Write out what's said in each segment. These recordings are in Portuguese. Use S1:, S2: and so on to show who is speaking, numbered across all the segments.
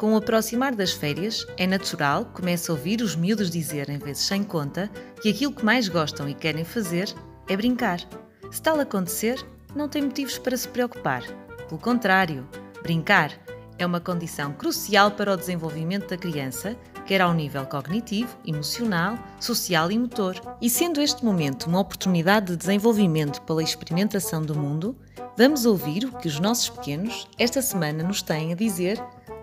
S1: Com o aproximar das férias, é natural que comece a ouvir os miúdos dizerem, vezes sem conta, que aquilo que mais gostam e querem fazer é brincar. Se tal acontecer, não tem motivos para se preocupar. Pelo contrário, brincar é uma condição crucial para o desenvolvimento da criança, quer ao nível cognitivo, emocional, social e motor. E sendo este momento uma oportunidade de desenvolvimento pela experimentação do mundo, vamos ouvir o que os nossos pequenos esta semana nos têm a dizer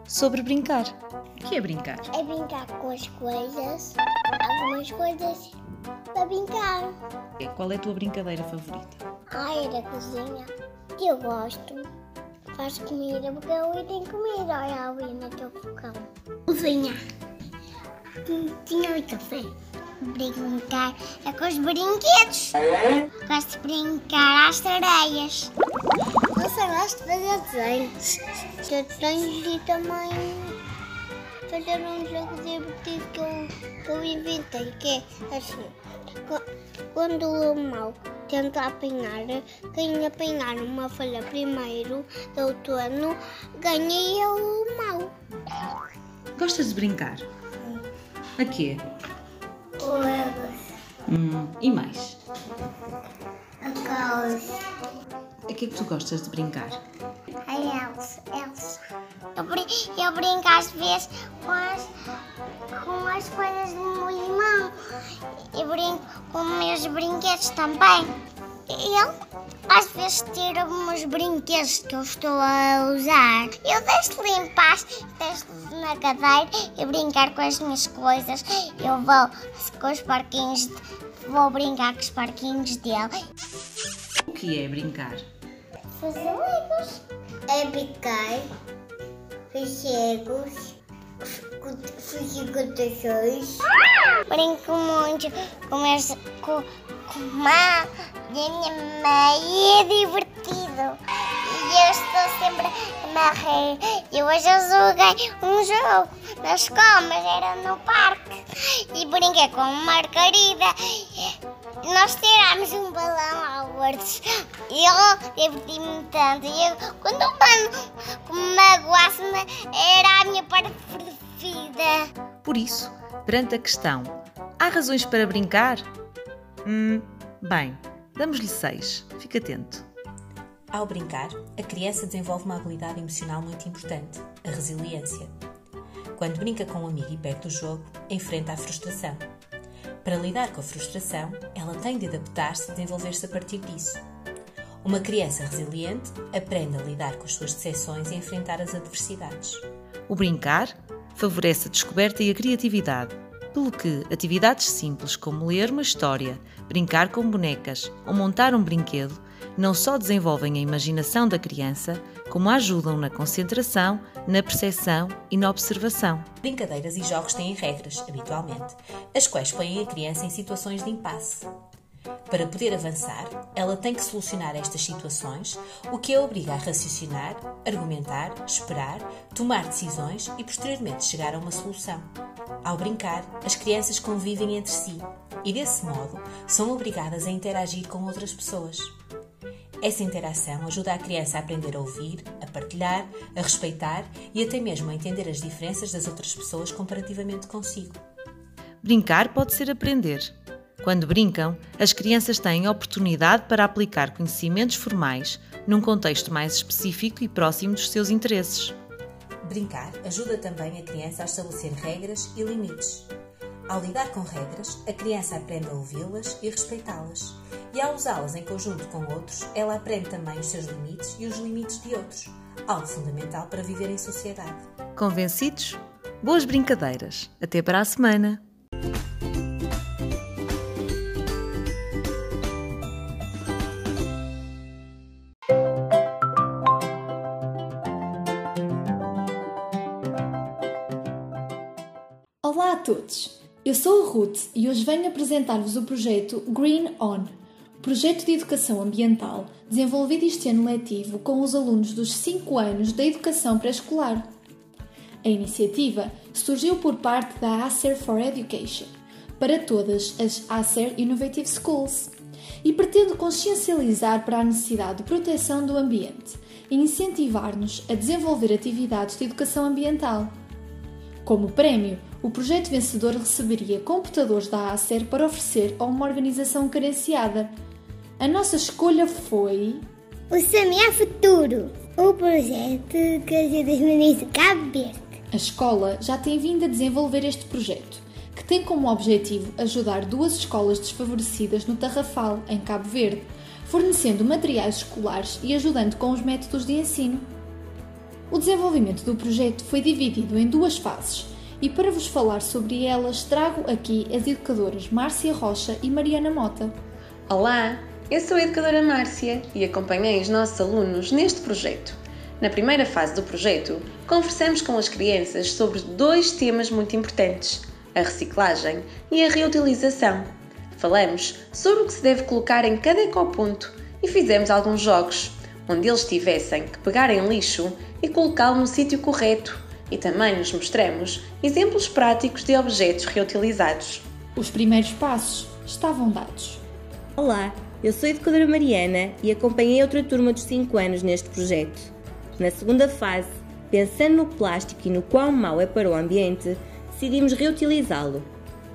S1: sobre brincar. O que é brincar?
S2: É brincar com as coisas, algumas coisas para brincar.
S1: Qual é a tua brincadeira favorita?
S2: Ai, é da cozinha. Que eu gosto. Faz comida porque eu tenho comida. Olha ali no teu fogão. Cozinha. Tinha o café. Brincar é com os brinquedos. Gosto de brincar às sereias. Eu só gosto de fazer desenhos. Eu tenho e também fazer um jogo divertido que eu, que eu inventei, que é assim. Quando o mal tenta apanhar, quem apanhar uma folha primeiro do outono ganha o mal.
S1: Gostas de brincar? A quê?
S2: Colegas,
S1: Hum, e mais?
S2: a caos,
S1: A que é que tu gostas de brincar?
S2: a Elsa. Elsa. Eu, brin eu brinco às vezes com as, com as coisas do meu irmão. Eu brinco com os meus brinquedos também. Ele às vezes tira-me os brinquedos que eu estou a usar. Eu deixo limpar, deixo na cadeira e brincar com as minhas coisas. Eu vou com os parquinhos, vou brincar com os parquinhos dele.
S1: O que é brincar?
S2: Fazer legos. É picar, cegos, fugir contações. Brinco muito com, meus, com, uma minha mãe é divertido. E eu estou sempre a morrer. E hoje eu joguei um jogo na escola, mas era no parque. E brinquei com uma margarida. Nós tirámos um balão E eu diverti-me tanto. E eu, quando o mano magoasse-me, era a minha parte preferida.
S1: Por isso, perante a questão, há razões para brincar? Hum, bem, damos-lhe seis. Fique atento.
S3: Ao brincar, a criança desenvolve uma habilidade emocional muito importante, a resiliência. Quando brinca com um amigo e perde o jogo, enfrenta a frustração. Para lidar com a frustração, ela tem de adaptar-se e desenvolver-se a partir disso. Uma criança resiliente aprende a lidar com as suas decepções e enfrentar as adversidades.
S1: O brincar favorece a descoberta e a criatividade, pelo que atividades simples como ler uma história, brincar com bonecas ou montar um brinquedo não só desenvolvem a imaginação da criança, como ajudam na concentração, na percepção e na observação.
S3: Brincadeiras e jogos têm regras, habitualmente, as quais põem a criança em situações de impasse. Para poder avançar, ela tem que solucionar estas situações, o que a obriga a raciocinar, argumentar, esperar, tomar decisões e posteriormente chegar a uma solução. Ao brincar, as crianças convivem entre si e, desse modo, são obrigadas a interagir com outras pessoas. Essa interação ajuda a criança a aprender a ouvir, a partilhar, a respeitar e até mesmo a entender as diferenças das outras pessoas comparativamente consigo.
S1: Brincar pode ser aprender. Quando brincam, as crianças têm a oportunidade para aplicar conhecimentos formais num contexto mais específico e próximo dos seus interesses.
S3: Brincar ajuda também a criança a estabelecer regras e limites. Ao lidar com regras, a criança aprende a ouvi-las e respeitá-las. E ao usá-las em conjunto com outros, ela aprende também os seus limites e os limites de outros, algo fundamental para viver em sociedade.
S1: Convencidos? Boas brincadeiras! Até para a semana!
S4: Olá a todos! Eu sou a Ruth e hoje venho apresentar-vos o projeto Green On, projeto de educação ambiental desenvolvido este ano letivo com os alunos dos 5 anos da educação pré-escolar. A iniciativa surgiu por parte da Acer for Education, para todas as Acer Innovative Schools, e pretende consciencializar para a necessidade de proteção do ambiente e incentivar-nos a desenvolver atividades de educação ambiental. Como prémio, o projeto vencedor receberia computadores da Acer para oferecer a uma organização carenciada. A nossa escolha foi.
S5: O Semear Futuro, o projeto que ajuda os meninos de Cabo Verde.
S4: A escola já tem vindo a desenvolver este projeto, que tem como objetivo ajudar duas escolas desfavorecidas no Tarrafal, em Cabo Verde, fornecendo materiais escolares e ajudando com os métodos de ensino. O desenvolvimento do projeto foi dividido em duas fases e para vos falar sobre elas trago aqui as educadoras Márcia Rocha e Mariana Mota.
S6: Olá, eu sou a educadora Márcia e acompanhei os nossos alunos neste projeto. Na primeira fase do projeto, conversamos com as crianças sobre dois temas muito importantes: a reciclagem e a reutilização. Falamos sobre o que se deve colocar em cada ecoponto e fizemos alguns jogos, onde eles tivessem que pegar em lixo e colocá-lo no sítio correto. E também nos mostramos exemplos práticos de objetos reutilizados.
S4: Os primeiros passos estavam dados.
S7: Olá, eu sou a educadora Mariana e acompanhei outra turma dos 5 anos neste projeto. Na segunda fase, pensando no plástico e no quão mau é para o ambiente, decidimos reutilizá-lo.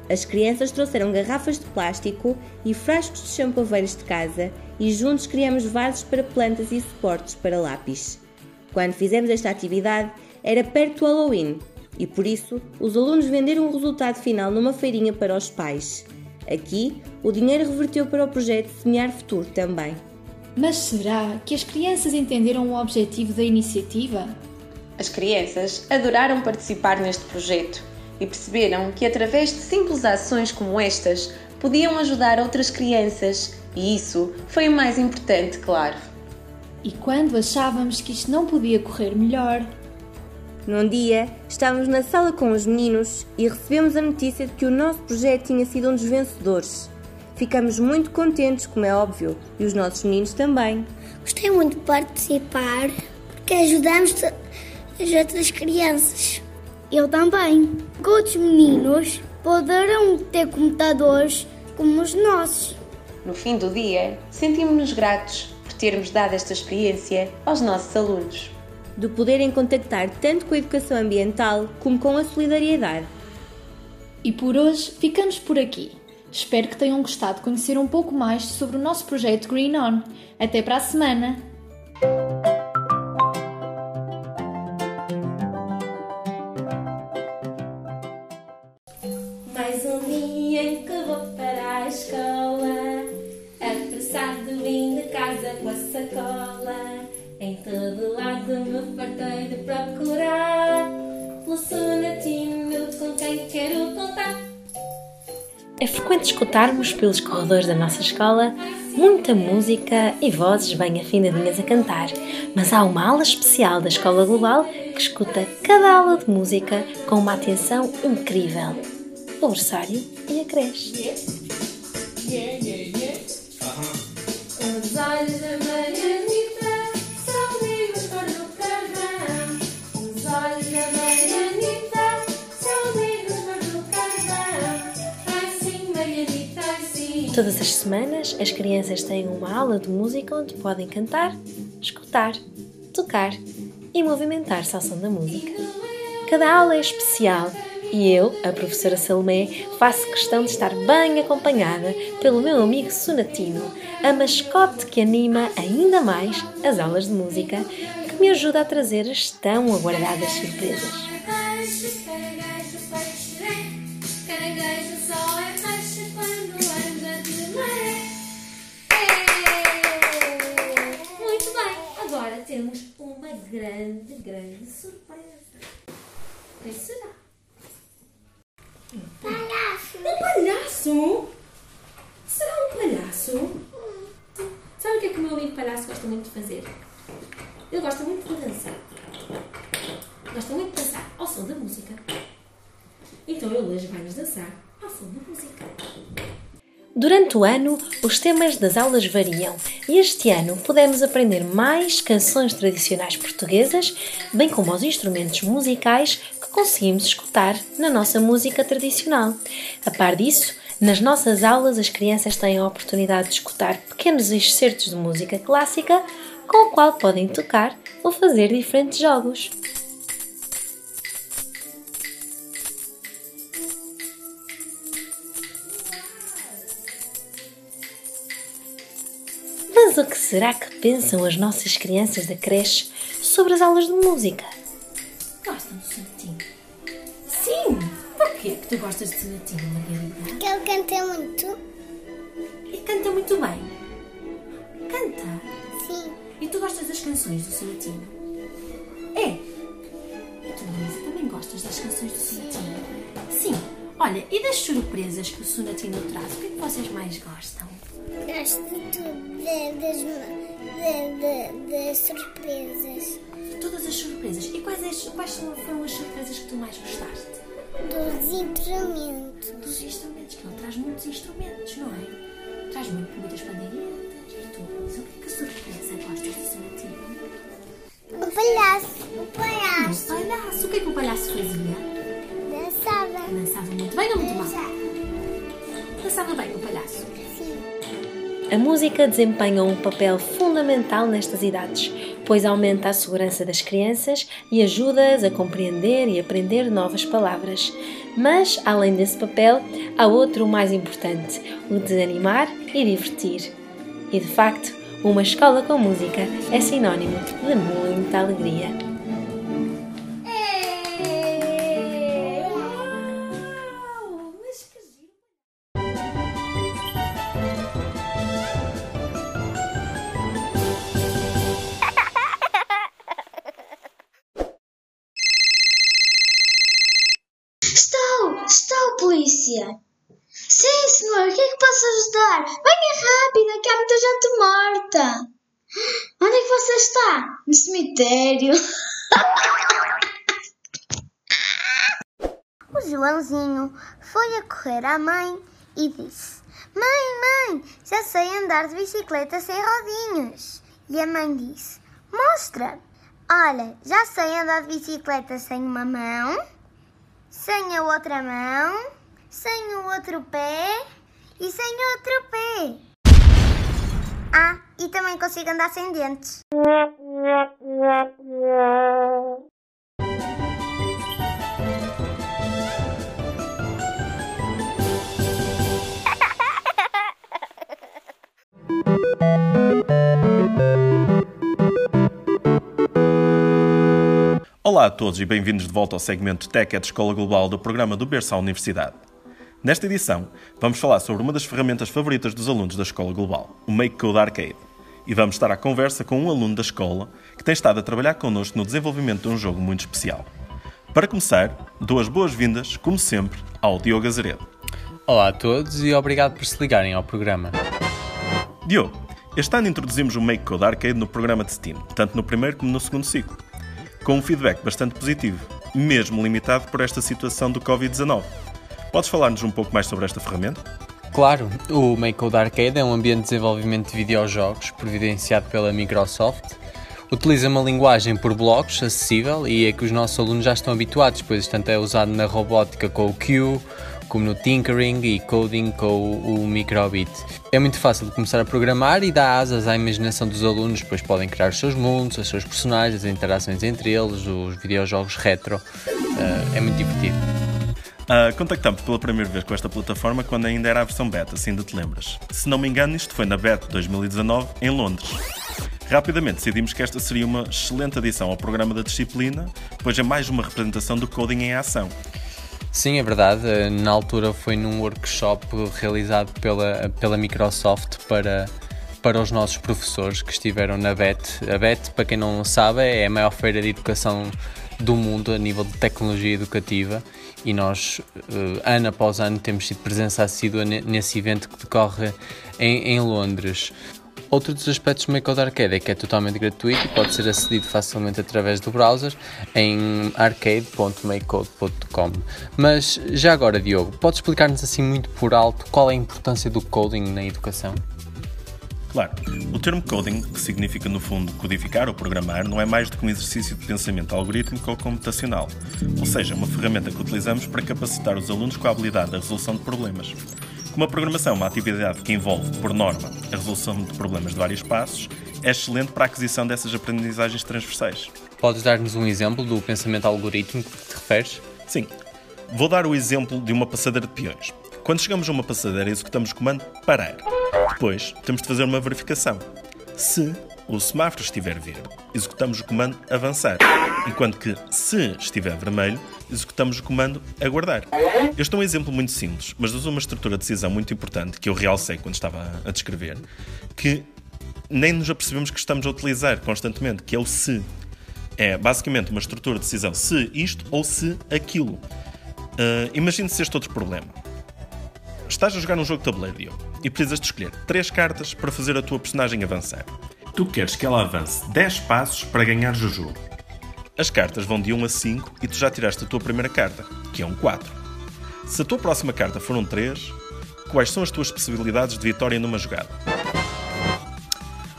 S7: As crianças trouxeram garrafas de plástico e frascos de champaveiros de casa e juntos criamos vasos para plantas e suportes para lápis. Quando fizemos esta atividade, era perto do Halloween e por isso os alunos venderam o resultado final numa feirinha para os pais. Aqui, o dinheiro reverteu para o projeto Semear Futuro também.
S4: Mas será que as crianças entenderam o objetivo da iniciativa?
S6: As crianças adoraram participar neste projeto e perceberam que, através de simples ações como estas, podiam ajudar outras crianças, e isso foi o mais importante, claro.
S4: E quando achávamos que isto não podia correr melhor,
S7: Num dia, estávamos na sala com os meninos e recebemos a notícia de que o nosso projeto tinha sido um dos vencedores. Ficamos muito contentes, como é óbvio, e os nossos meninos também.
S5: Gostei muito de participar porque ajudamos as outras crianças. Eu também. Outros meninos poderão ter computadores como os nossos.
S6: No fim do dia, sentimos-nos gratos por termos dado esta experiência aos nossos alunos.
S7: De poderem contactar tanto com a educação ambiental como com a solidariedade.
S4: E por hoje ficamos por aqui. Espero que tenham gostado de conhecer um pouco mais sobre o nosso projeto Green On. Até para a semana!
S8: Mais um dia em que vou para a escola, apressado vim de casa com a sacola. Em todo lado me fartei de procurar pelo sonatino com quem quero contar.
S9: É frequente escutarmos pelos corredores da nossa escola muita música e vozes bem afinadinhas a cantar, mas há uma aula especial da Escola Global que escuta cada aula de música com uma atenção incrível. O versário e a creche.
S8: Os olhos da
S9: Todas as semanas, as crianças têm uma aula de música onde podem cantar, escutar, tocar e movimentar-se ao som da música. Cada aula é especial e eu, a professora Salomé, faço questão de estar bem acompanhada pelo meu amigo Sonatino, a mascote que anima ainda mais as aulas de música, que me ajuda a trazer as tão aguardadas surpresas.
S8: Grande, grande surpresa. Quem será?
S5: Palhaço.
S8: Um palhaço? Será um palhaço? Sabe o que é que o meu amigo palhaço gosta muito de fazer? Ele gosta muito de dançar. Gosta muito de dançar ao som da música. Então ele hoje vai-nos dançar ao som da música.
S9: Durante o ano, os temas das aulas variam e este ano pudemos aprender mais canções tradicionais portuguesas, bem como os instrumentos musicais que conseguimos escutar na nossa música tradicional. A par disso, nas nossas aulas as crianças têm a oportunidade de escutar pequenos excertos de música clássica com o qual podem tocar ou fazer diferentes jogos. Será que pensam as nossas crianças da creche sobre as aulas de música?
S8: Gostam do sonatinho? Sim! Porquê que tu gostas de sonatinho, Margarida?
S5: Porque ele canta muito.
S8: E canta muito bem. Canta!
S5: Sim.
S8: E tu gostas das canções do sonatinho? É! E tu, Luísa, também gostas das canções do sonatinho? Sim! Olha, e das surpresas que o sonatino traz? O que é que vocês mais gostam?
S5: Gosto de tudo. de- das, de- de- das surpresas.
S8: Todas as surpresas. E quais, as- quais foram as surpresas que tu mais gostaste?
S5: Dos instrumentos.
S8: Dos instrumentos, que ele traz muitos instrumentos, não é? Traz muito, muitas pandeiretas e tudo. Mas o que é que surpresa gostas sonatinho?
S5: O palhaço. O
S8: O
S5: palhaço.
S8: palhaço. O que é que o palhaço fazia?
S5: Dançava.
S8: Dançava muito bem ou muito mal? Dançava bem o palhaço.
S9: A música desempenha um papel fundamental nestas idades, pois aumenta a segurança das crianças e ajuda-as a compreender e aprender novas palavras. Mas, além desse papel, há outro mais importante, o de animar e divertir. E de facto, uma escola com música é sinónimo de muita alegria.
S5: Polícia. Sim, senhor, o que é que posso ajudar? Venha rápido, que há muita gente morta. Onde é que você está? No cemitério. O Joãozinho foi a correr à mãe e disse: Mãe, mãe, já sei andar de bicicleta sem rodinhas. E a mãe disse: Mostra. Olha, já sei andar de bicicleta sem uma mão sem a outra mão, sem o outro pé e sem outro pé. Ah, e também consigo andar sem dentes.
S10: Olá a todos e bem-vindos de volta ao segmento Tech at Escola Global do programa do Berço à Universidade. Nesta edição, vamos falar sobre uma das ferramentas favoritas dos alunos da Escola Global, o Make Code Arcade. E vamos estar à conversa com um aluno da escola que tem estado a trabalhar connosco no desenvolvimento de um jogo muito especial. Para começar, dou as boas-vindas, como sempre, ao Diogo Azeredo.
S11: Olá a todos e obrigado por se ligarem ao programa.
S10: Diogo, este ano introduzimos o Make Code Arcade no programa de Steam, tanto no primeiro como no segundo ciclo, com um feedback bastante positivo, mesmo limitado por esta situação do Covid-19. Podes falar-nos um pouco mais sobre esta ferramenta?
S11: Claro, o MakeCode Arcade é um ambiente de desenvolvimento de videojogos providenciado pela Microsoft. Utiliza uma linguagem por blocos acessível e é que os nossos alunos já estão habituados, pois tanto é usado na robótica com o Q, como no tinkering e coding com o, microbit. É muito fácil de começar a programar e dá asas à imaginação dos alunos, pois podem criar os seus mundos, os seus personagens, as interações entre eles, os videojogos retro. Uh, é muito divertido.
S10: Uh, contactámos pela primeira vez com esta plataforma quando ainda era a versão beta, se ainda te lembras. Se não me engano, isto foi na beta 2019, em Londres. Rapidamente decidimos que esta seria uma excelente adição ao programa da disciplina, pois é mais uma representação do coding em ação.
S11: Sim, é verdade. Na altura foi num workshop realizado pela, pela Microsoft para, para os nossos professores que estiveram na BET. A BET, para quem não sabe, é a maior feira de educação do mundo a nível de tecnologia educativa e nós, ano após ano, temos sido presença assídua nesse evento que decorre em, em Londres. Outro dos aspectos do MakeCode Arcade é que é totalmente gratuito e pode ser acedido facilmente através do browser em arcade.makecode.com. Mas já agora, Diogo, podes explicar-nos assim muito por alto qual é a importância do coding na educação?
S10: Claro, o termo coding, que significa no fundo codificar ou programar, não é mais do que um exercício de pensamento algorítmico ou computacional, ou seja, uma ferramenta que utilizamos para capacitar os alunos com a habilidade da resolução de problemas. Como a programação é uma atividade que envolve, por norma, a resolução de problemas de vários passos, é excelente para a aquisição dessas aprendizagens transversais.
S11: Podes dar-nos um exemplo do pensamento algorítmico que te referes?
S10: Sim. Vou dar o exemplo de uma passadeira de peões. Quando chegamos a uma passadeira, executamos o comando parar. Depois, temos de fazer uma verificação. Se o semáforo estiver verde, executamos o comando avançar, enquanto que se estiver vermelho, executamos o comando aguardar. Este é um exemplo muito simples, mas usa uma estrutura de decisão muito importante que eu realcei quando estava a descrever, que nem nos apercebemos que estamos a utilizar constantemente, que é o se. É basicamente uma estrutura de decisão se isto ou se aquilo. Uh, imagine se este outro problema. Estás a jogar um jogo de tabuleiro e precisas de escolher três cartas para fazer a tua personagem avançar. Tu queres que ela avance 10 passos para ganhar o jogo. As cartas vão de 1 a 5 e tu já tiraste a tua primeira carta, que é um 4. Se a tua próxima carta for um 3, quais são as tuas possibilidades de vitória numa jogada?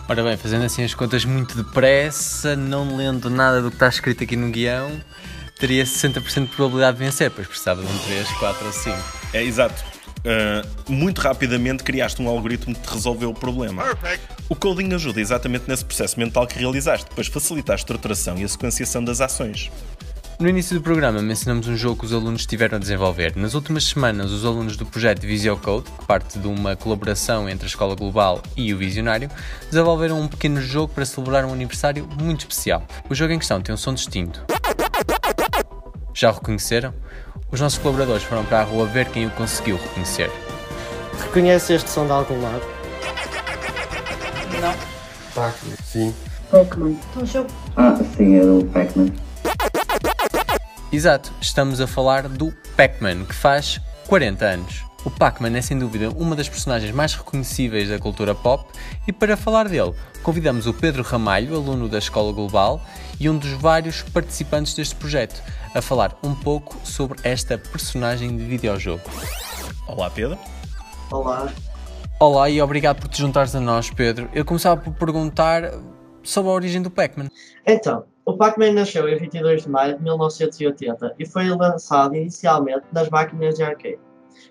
S11: Ora bem, fazendo assim as contas muito depressa, não lendo nada do que está escrito aqui no guião, teria 60% de probabilidade de vencer, pois precisava de um 3, 4 ou 5.
S10: É exato. Uh, muito rapidamente criaste um algoritmo que te resolveu o problema. O coding ajuda exatamente nesse processo mental que realizaste, depois facilita a estruturação e a sequenciação das ações.
S11: No início do programa mencionamos um jogo que os alunos estiveram a desenvolver. Nas últimas semanas, os alunos do projeto VisioCode, que parte de uma colaboração entre a Escola Global e o Visionário, desenvolveram um pequeno jogo para celebrar um aniversário muito especial. O jogo em questão tem um som distinto. Já o reconheceram? Os nossos colaboradores foram para a rua ver quem o conseguiu reconhecer.
S12: Reconhece este som de algum lado?
S13: Não.
S12: Pac-Man. Sim.
S13: Pac-Man.
S14: Então jogo.
S13: Ah, sim, é do Pac-Man.
S11: Exato, estamos a falar do Pac-Man, que faz 40 anos. O Pac-Man é sem dúvida uma das personagens mais reconhecíveis da cultura pop e para falar dele, convidamos o Pedro Ramalho, aluno da Escola Global e um dos vários participantes deste projeto, a falar um pouco sobre esta personagem de videojogo.
S10: Olá, Pedro.
S12: Olá.
S11: Olá e obrigado por te juntares a nós, Pedro. Eu começava por perguntar sobre a origem do Pac-Man.
S12: Então, o Pac-Man nasceu em 22 de maio de 1980 e foi lançado inicialmente nas máquinas de arcade.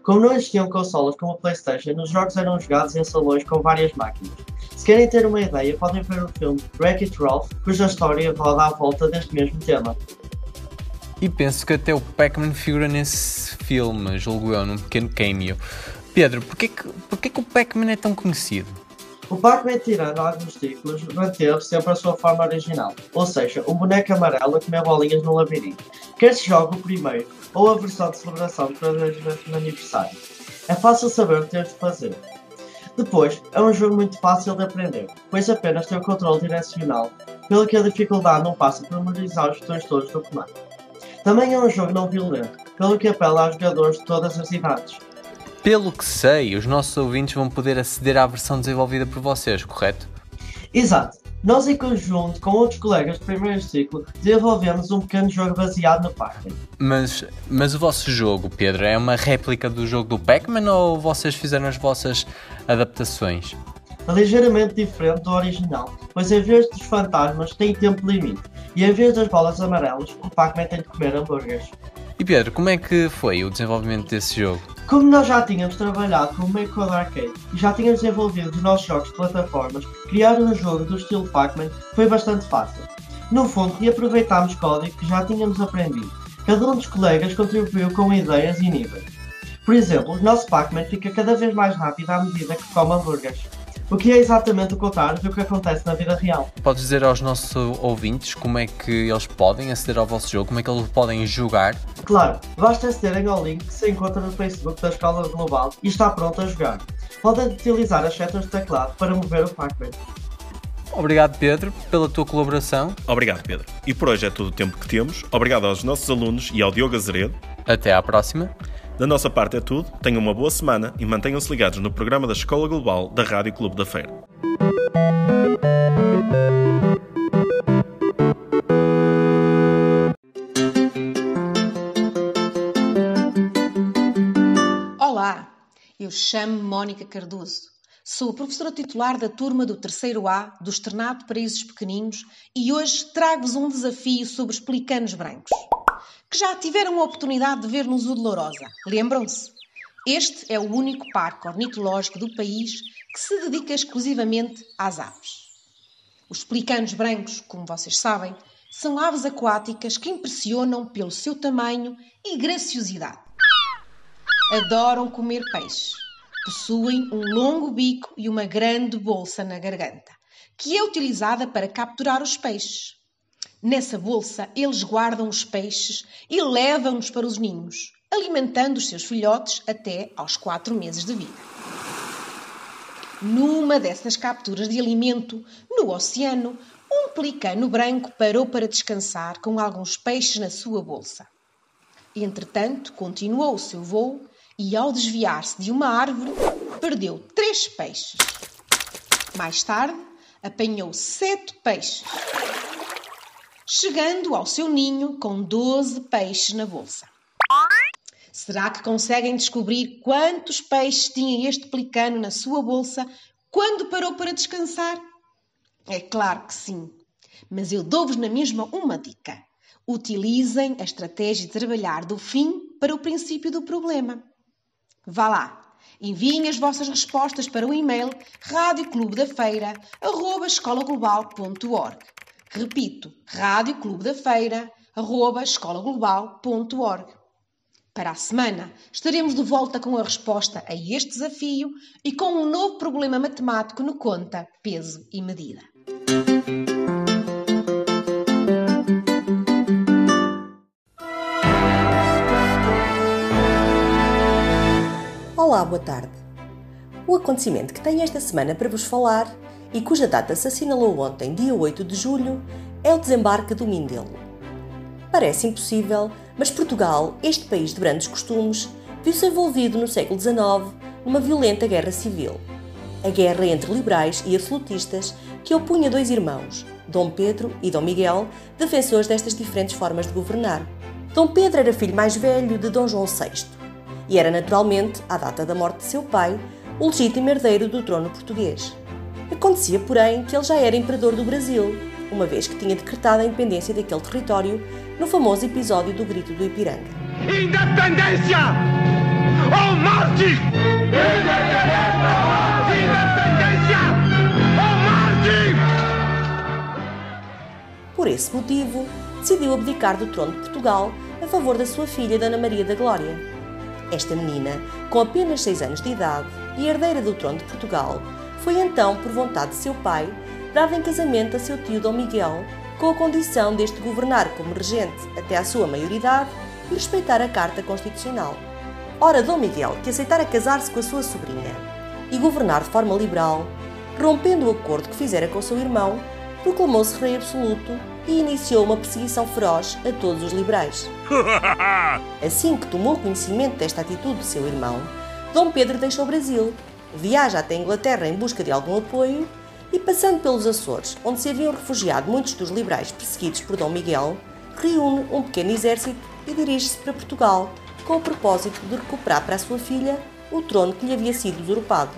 S12: Como não existiam consolas como a PlayStation, os jogos eram jogados em salões com várias máquinas. Se querem ter uma ideia, podem ver o filme Wreck-It Ralph, cuja história roda à volta deste mesmo tema.
S11: E penso que até o Pac-Man figura nesse filme, julgo eu, num pequeno cameo. Pedro, porquê que, porquê que o Pac-Man é tão conhecido?
S12: O Pac-Man, tirando alguns títulos, manteve sempre a sua forma original, ou seja, um boneco amarelo a comer bolinhas no labirinto. Quer se jogue o primeiro ou a versão de celebração para o aniversário. É fácil saber o que tens de fazer. Depois, é um jogo muito fácil de aprender, pois apenas tem o controle direcional, pelo que a dificuldade não passa por memorizar os botões todos do comando. Também é um jogo não violento, pelo que apela a jogadores de todas as idades.
S11: Pelo que sei, os nossos ouvintes vão poder aceder à versão desenvolvida por vocês, correto?
S12: Exato. Nós, em conjunto com outros colegas do primeiro ciclo, desenvolvemos um pequeno jogo baseado no Pac-Man.
S11: Mas, mas o vosso jogo, Pedro, é uma réplica do jogo do Pac-Man ou vocês fizeram as vossas adaptações?
S12: É ligeiramente diferente do original, pois em vez dos fantasmas tem tempo limite, e em vez das bolas amarelas, o Pac-Man tem de comer hambúrgueres.
S11: E Pedro, como é que foi o desenvolvimento desse jogo?
S12: Como nós já tínhamos trabalhado com o Make Code Arcade e já tínhamos desenvolvido os nossos jogos de plataformas, criar um jogo do estilo Pac-Man foi bastante fácil. No fundo, reaproveitámos código que já tínhamos aprendido. Cada um dos colegas contribuiu com ideias e níveis. Por exemplo, o nosso Pac-Man fica cada vez mais rápido à medida que come hambúrgueres. O que é exatamente o contrário do que acontece na vida real.
S11: Podes dizer aos nossos ouvintes como é que eles podem aceder ao vosso jogo, como é que eles podem jogar?
S12: Claro, basta acederem ao link que se encontra no Facebook da Escola Global e está pronto a jogar. Podem utilizar as setas de teclado para mover o Pac-Man.
S11: Obrigado, Pedro, pela tua colaboração.
S10: Obrigado, Pedro. E por hoje é todo o tempo que temos. Obrigado aos nossos alunos e ao Diogo Azeredo.
S11: Até à próxima.
S10: Da nossa parte é tudo, tenham uma boa semana e mantenham-se ligados no programa da Escola Global da Rádio Clube da Feira.
S6: Olá, eu chamo-me Mónica Cardoso. Sou professora titular da turma do terceiro A do Externato Paraísos Pequeninos e hoje trago-vos um desafio sobre os pelicanos brancos que já tiveram a oportunidade de ver no Zoo de Lourosa. Lembram-se? Este é o único parque ornitológico do país que se dedica exclusivamente às aves. Os pelicanos brancos, como vocês sabem, são aves aquáticas que impressionam pelo seu tamanho e graciosidade. Adoram comer peixe. Possuem um longo bico e uma grande bolsa na garganta, que é utilizada para capturar os peixes. Nessa bolsa, eles guardam os peixes e levam-nos para os ninhos, alimentando os seus filhotes até aos quatro meses de vida. Numa dessas capturas de alimento, no oceano, um pelicano branco parou para descansar com alguns peixes na sua bolsa. Entretanto, continuou o seu voo e, ao desviar-se de uma árvore, perdeu três peixes. Mais tarde, apanhou sete peixes, chegando ao seu ninho com doze peixes na bolsa. Será que conseguem descobrir quantos peixes tinha este pelicano na sua bolsa quando parou para descansar? É claro que sim. Mas eu dou-vos na mesma uma dica. Utilizem a estratégia de trabalhar do fim para o princípio do problema. Vá lá, enviem as vossas respostas para o e-mail radioclubedafeira.escolaglobal.org Repito, radioclubedafeira.escolaglobal.org Para a semana, estaremos de volta com a resposta a este desafio e com um novo problema matemático no conta, peso e medida.
S14: Olá, boa tarde. O acontecimento que tenho esta semana para vos falar e cuja data se assinalou ontem, dia 8 de julho, é o desembarque do Mindelo. Parece impossível, mas Portugal, este país de grandes costumes, viu-se envolvido no século XIX numa violenta guerra civil. A guerra entre liberais e absolutistas que opunha dois irmãos, Dom Pedro e Dom Miguel, defensores destas diferentes formas de governar. Dom Pedro era filho mais velho de Dom João VI e era naturalmente, à data da morte de seu pai, o legítimo herdeiro do trono português. Acontecia, porém, que ele já era imperador do Brasil, uma vez que tinha decretado a independência daquele território no famoso episódio do Grito do Ipiranga.
S15: Independência ou morte! Independência ou morte!
S14: Por esse motivo, decidiu abdicar do trono de Portugal a favor da sua filha Dona Maria da Glória. Esta menina, com apenas seis anos de idade e herdeira do trono de Portugal, foi então, por vontade de seu pai, dada em casamento a seu tio Dom Miguel, com a condição deste governar como regente até à sua maioridade e respeitar a Carta Constitucional. Ora, Dom Miguel, que aceitara casar-se com a sua sobrinha e governar de forma liberal, rompendo o acordo que fizera com seu irmão, proclamou-se rei absoluto e iniciou uma perseguição feroz a todos os liberais. Assim que tomou conhecimento desta atitude de seu irmão, Dom Pedro deixou o Brasil viaja até a Inglaterra em busca de algum apoio e, passando pelos Açores, onde se haviam refugiado muitos dos liberais perseguidos por Dom Miguel, reúne um pequeno exército e dirige-se para Portugal com o propósito de recuperar para a sua filha o trono que lhe havia sido usurpado.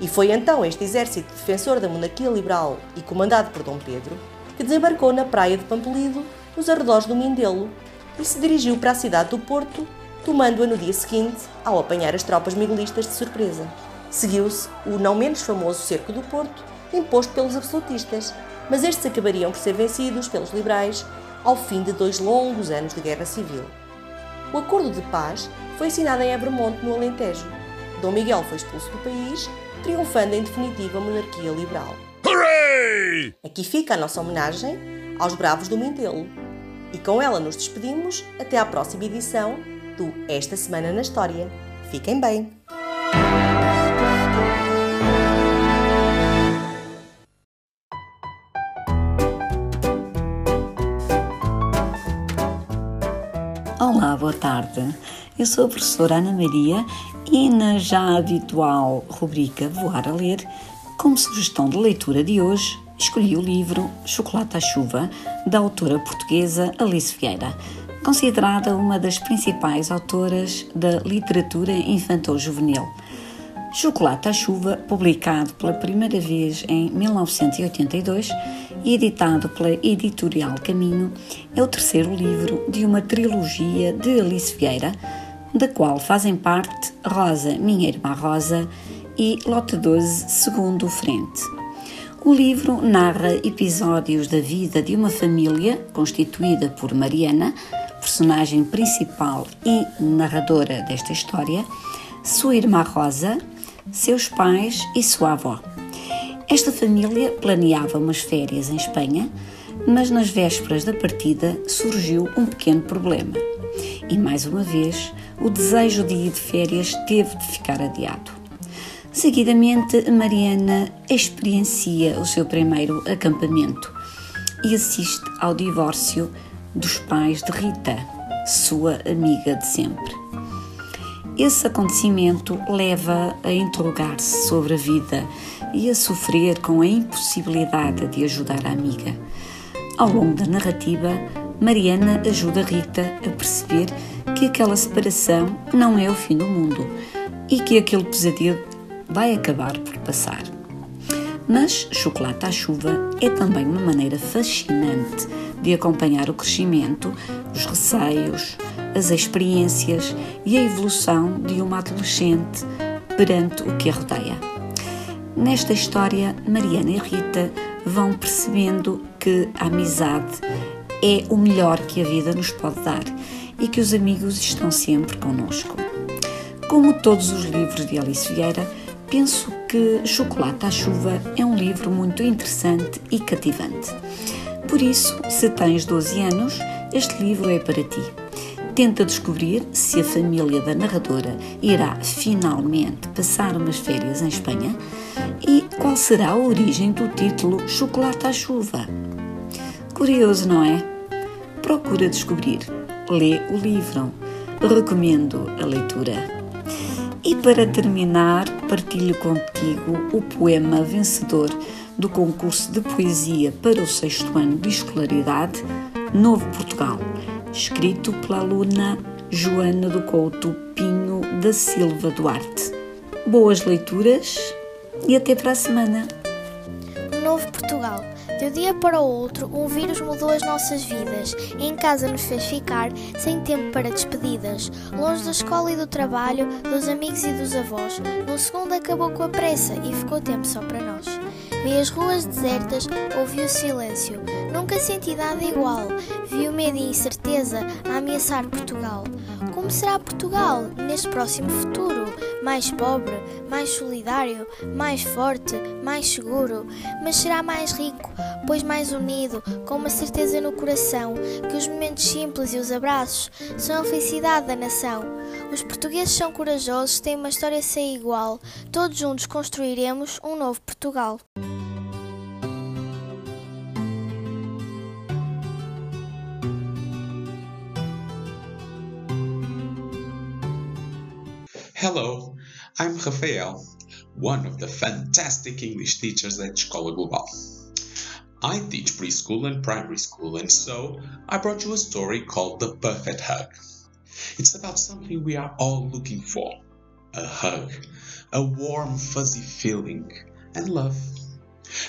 S14: E foi então este exército defensor da monarquia liberal e comandado por Dom Pedro que desembarcou na praia de Pampolido, nos arredores do Mindelo, e se dirigiu para a cidade do Porto, tomando-a no dia seguinte ao apanhar as tropas miguelistas de surpresa. Seguiu-se o não menos famoso Cerco do Porto, imposto pelos absolutistas, mas estes acabariam por ser vencidos pelos liberais ao fim de dois longos anos de guerra civil. O acordo de paz foi assinado em Ebremonte, no Alentejo. Dom Miguel foi expulso do país, triunfando em definitiva a monarquia liberal. Hooray! Aqui fica a nossa homenagem aos bravos do Mindelo. E com ela nos despedimos até à próxima edição do Esta Semana na História. Fiquem bem!
S16: Boa tarde. Eu sou a professora Ana Maria e na já habitual rubrica Voar a Ler, como sugestão de leitura de hoje, escolhi o livro Chocolate à Chuva, da autora portuguesa Alice Vieira, considerada uma das principais autoras da literatura infantil-juvenil. Chocolate à Chuva, publicado pela primeira vez em 1982 e editado pela editorial Caminho, é o terceiro livro de uma trilogia de Alice Vieira, da qual fazem parte Rosa, Minha Irmã Rosa e Lote 12, Segundo Frente. O livro narra episódios da vida de uma família constituída por Mariana, personagem principal e narradora desta história, sua irmã Rosa, seus pais e sua avó. Esta família planeava umas férias em Espanha, mas nas vésperas da partida surgiu um pequeno problema. E mais uma vez, o desejo de ir de férias teve de ficar adiado. Seguidamente, Mariana experiencia o seu primeiro acampamento e assiste ao divórcio dos pais de Rita, sua amiga de sempre. Esse acontecimento leva a interrogar-se sobre a vida e a sofrer com a impossibilidade de ajudar a amiga. Ao longo da narrativa, Mariana ajuda Rita a perceber que aquela separação não é o fim do mundo e que aquele pesadelo vai acabar por passar. Mas Chocolate à Chuva é também uma maneira fascinante de acompanhar o crescimento, os receios, as experiências e a evolução de uma adolescente perante o que a rodeia. Nesta história, Mariana e Rita vão percebendo que a amizade é o melhor que a vida nos pode dar e que os amigos estão sempre conosco. Como todos os livros de Alice Vieira, penso que Chocolate à Chuva é um livro muito interessante e cativante. Por isso, se tens 12 anos, este livro é para ti. Tenta descobrir se a família da narradora irá finalmente passar umas férias em Espanha e qual será a origem do título Chocolate à Chuva. Curioso, não é? Procura descobrir. Lê o livro. Recomendo a leitura. E para terminar, partilho contigo o poema vencedor do concurso de poesia para o sexto ano de escolaridade Novo Portugal, escrito pela aluna Joana do Couto Pinho da Silva Duarte. Boas leituras e até para a semana.
S17: Novo Portugal. De um dia para o outro, um vírus mudou as nossas vidas. Em casa nos fez ficar sem tempo para despedidas. Longe da escola e do trabalho, dos amigos e dos avós. No segundo acabou com a pressa e ficou tempo só para nós. Vi as ruas desertas, ouvi o silêncio. Nunca senti nada igual. Vi o medo e incerteza a ameaçar Portugal. Como será Portugal neste próximo futuro? Mais pobre, mais solidário, mais forte, mais seguro, mas será mais rico, pois mais unido, com uma certeza no coração que os momentos simples e os abraços são a felicidade da nação. Os portugueses são corajosos, têm uma história sem igual. Todos juntos construiremos um novo Portugal.
S18: Hello, I'm Rafael, one of the fantastic English teachers at Escola Global. I teach preschool and primary school, and so I brought you a story called The Perfect Hug. It's about something we are all looking for a hug, a warm, fuzzy feeling, and love,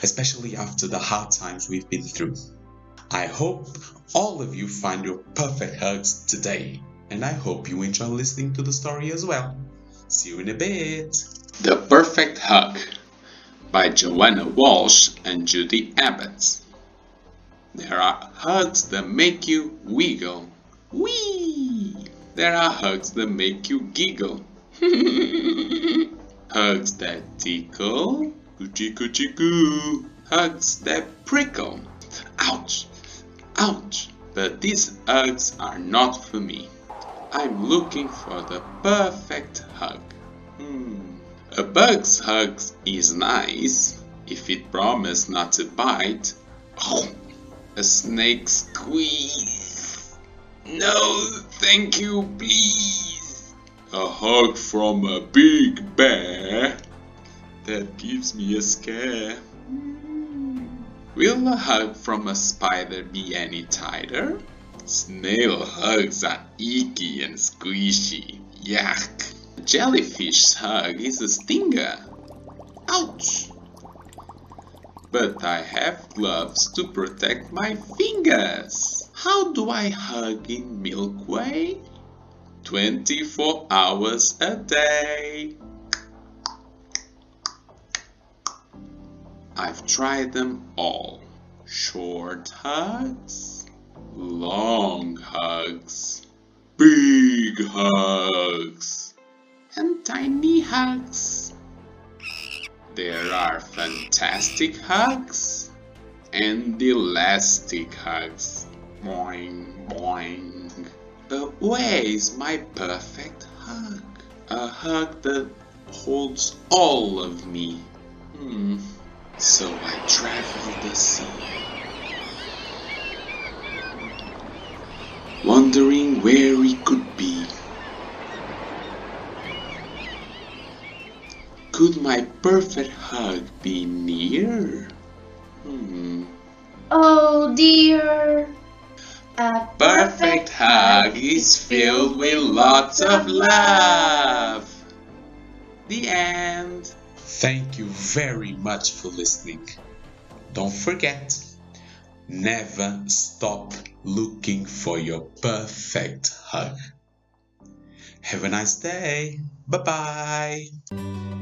S18: especially after the hard times we've been through. I hope all of you find your perfect hugs today, and I hope you enjoy listening to the story as well. See you in a bit. The Perfect Hug by Joanna Walsh and Judy Abbott. There are hugs that make you wiggle. Wee! There are hugs that make you giggle. hugs that tickle. Coochie coochie coo. Hugs that prickle. Ouch! Ouch! But these hugs are not for me. I'm looking for the perfect hug. Hmm. A bug's hug is nice if it promises not to bite. Oh, a snake squeeze. No, thank you, please. A hug from a big bear. That gives me a scare. Will a hug from a spider be any tighter? Snail hugs are icky and squishy. Yuck. Jellyfish's hug is a stinger. Ouch. But I have gloves to protect my fingers. How do I hug in Milkway? 24 hours a day. I've tried them all. Short hugs, long hugs, big hugs, and tiny hugs. there are fantastic hugs and elastic hugs. Boing, boing. But where is my perfect hug? A hug that holds all of me. Hmm. So I travel the sea. Wondering where he could be. Could my perfect hug be near? Hmm.
S19: Oh dear. A
S18: Perfect hug is filled with lots of love. The end. Thank you very much for listening. Don't forget, never stop looking for your perfect hug. Have a nice day. Bye bye.